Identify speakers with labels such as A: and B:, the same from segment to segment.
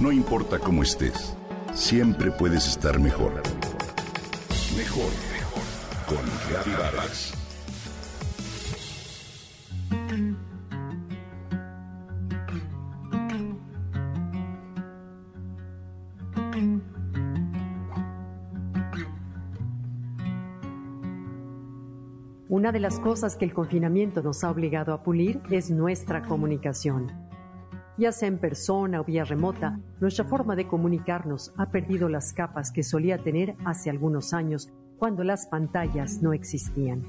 A: No importa cómo estés, siempre puedes estar mejor. Mejor, mejor. Con Vargas.
B: Una de las cosas que el confinamiento nos ha obligado a pulir es nuestra comunicación. Ya sea en persona o vía remota, nuestra forma de comunicarnos ha perdido las capas que solía tener hace algunos años cuando las pantallas no existían.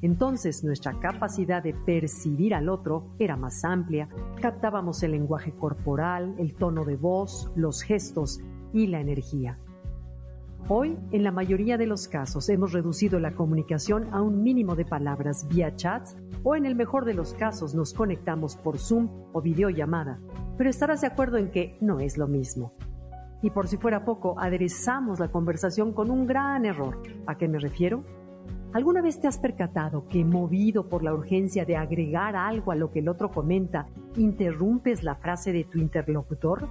B: Entonces nuestra capacidad de percibir al otro era más amplia, captábamos el lenguaje corporal, el tono de voz, los gestos y la energía. Hoy, en la mayoría de los casos, hemos reducido la comunicación a un mínimo de palabras vía chats o en el mejor de los casos nos conectamos por Zoom o videollamada. Pero estarás de acuerdo en que no es lo mismo. Y por si fuera poco, aderezamos la conversación con un gran error. ¿A qué me refiero? ¿Alguna vez te has percatado que, movido por la urgencia de agregar algo a lo que el otro comenta, interrumpes la frase de tu interlocutor?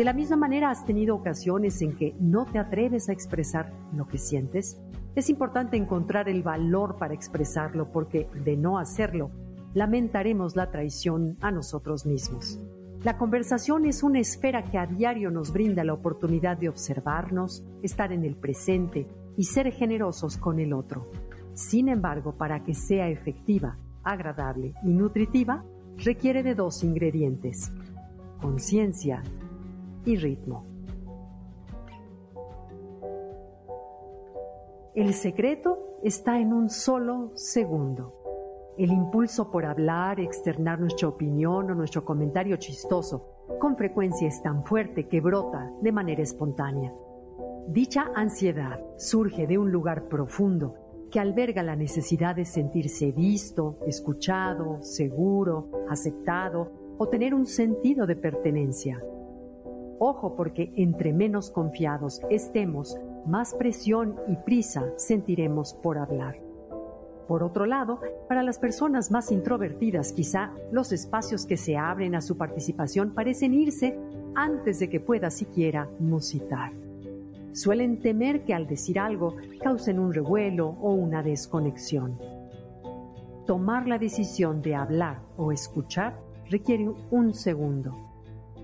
B: De la misma manera has tenido ocasiones en que no te atreves a expresar lo que sientes. Es importante encontrar el valor para expresarlo porque de no hacerlo, lamentaremos la traición a nosotros mismos. La conversación es una esfera que a diario nos brinda la oportunidad de observarnos, estar en el presente y ser generosos con el otro. Sin embargo, para que sea efectiva, agradable y nutritiva, requiere de dos ingredientes, conciencia y ritmo. El secreto está en un solo segundo. El impulso por hablar, externar nuestra opinión o nuestro comentario chistoso con frecuencia es tan fuerte que brota de manera espontánea. Dicha ansiedad surge de un lugar profundo que alberga la necesidad de sentirse visto, escuchado, seguro, aceptado o tener un sentido de pertenencia. Ojo porque entre menos confiados estemos, más presión y prisa sentiremos por hablar. Por otro lado, para las personas más introvertidas quizá los espacios que se abren a su participación parecen irse antes de que pueda siquiera musitar. Suelen temer que al decir algo causen un revuelo o una desconexión. Tomar la decisión de hablar o escuchar requiere un segundo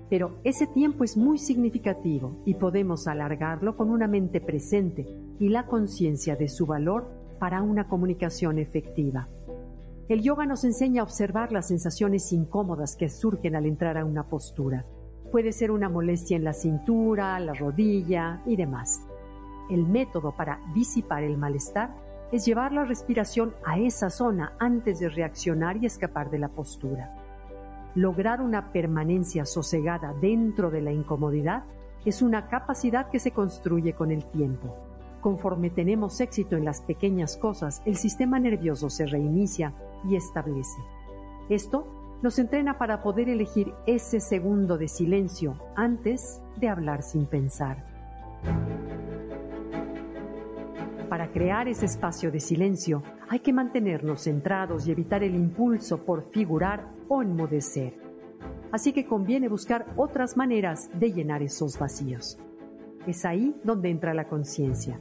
B: pero ese tiempo es muy significativo y podemos alargarlo con una mente presente y la conciencia de su valor para una comunicación efectiva. El yoga nos enseña a observar las sensaciones incómodas que surgen al entrar a una postura. Puede ser una molestia en la cintura, la rodilla y demás. El método para disipar el malestar es llevar la respiración a esa zona antes de reaccionar y escapar de la postura. Lograr una permanencia sosegada dentro de la incomodidad es una capacidad que se construye con el tiempo. Conforme tenemos éxito en las pequeñas cosas, el sistema nervioso se reinicia y establece. Esto nos entrena para poder elegir ese segundo de silencio antes de hablar sin pensar. Para crear ese espacio de silencio hay que mantenernos centrados y evitar el impulso por figurar o enmudecer. Así que conviene buscar otras maneras de llenar esos vacíos. Es ahí donde entra la conciencia.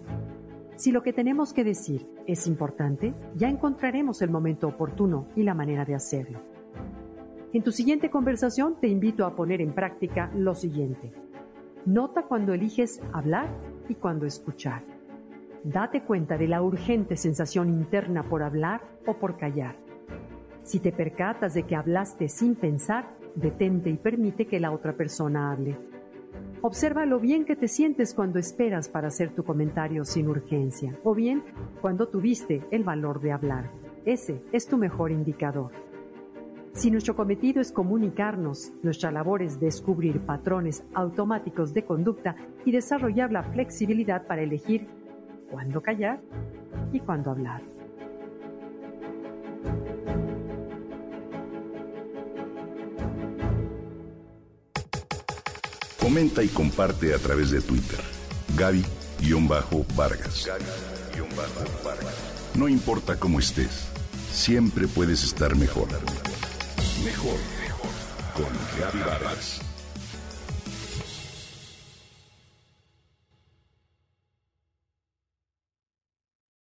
B: Si lo que tenemos que decir es importante, ya encontraremos el momento oportuno y la manera de hacerlo. En tu siguiente conversación te invito a poner en práctica lo siguiente. Nota cuando eliges hablar y cuando escuchar. Date cuenta de la urgente sensación interna por hablar o por callar. Si te percatas de que hablaste sin pensar, detente y permite que la otra persona hable. Observa lo bien que te sientes cuando esperas para hacer tu comentario sin urgencia, o bien cuando tuviste el valor de hablar. Ese es tu mejor indicador. Si nuestro cometido es comunicarnos, nuestra labor es descubrir patrones automáticos de conducta y desarrollar la flexibilidad para elegir cuándo callar y cuándo hablar.
A: Comenta y comparte a través de Twitter. Gaby-Vargas. No importa cómo estés, siempre puedes estar mejor. Mejor, mejor. Con Gaby Vargas.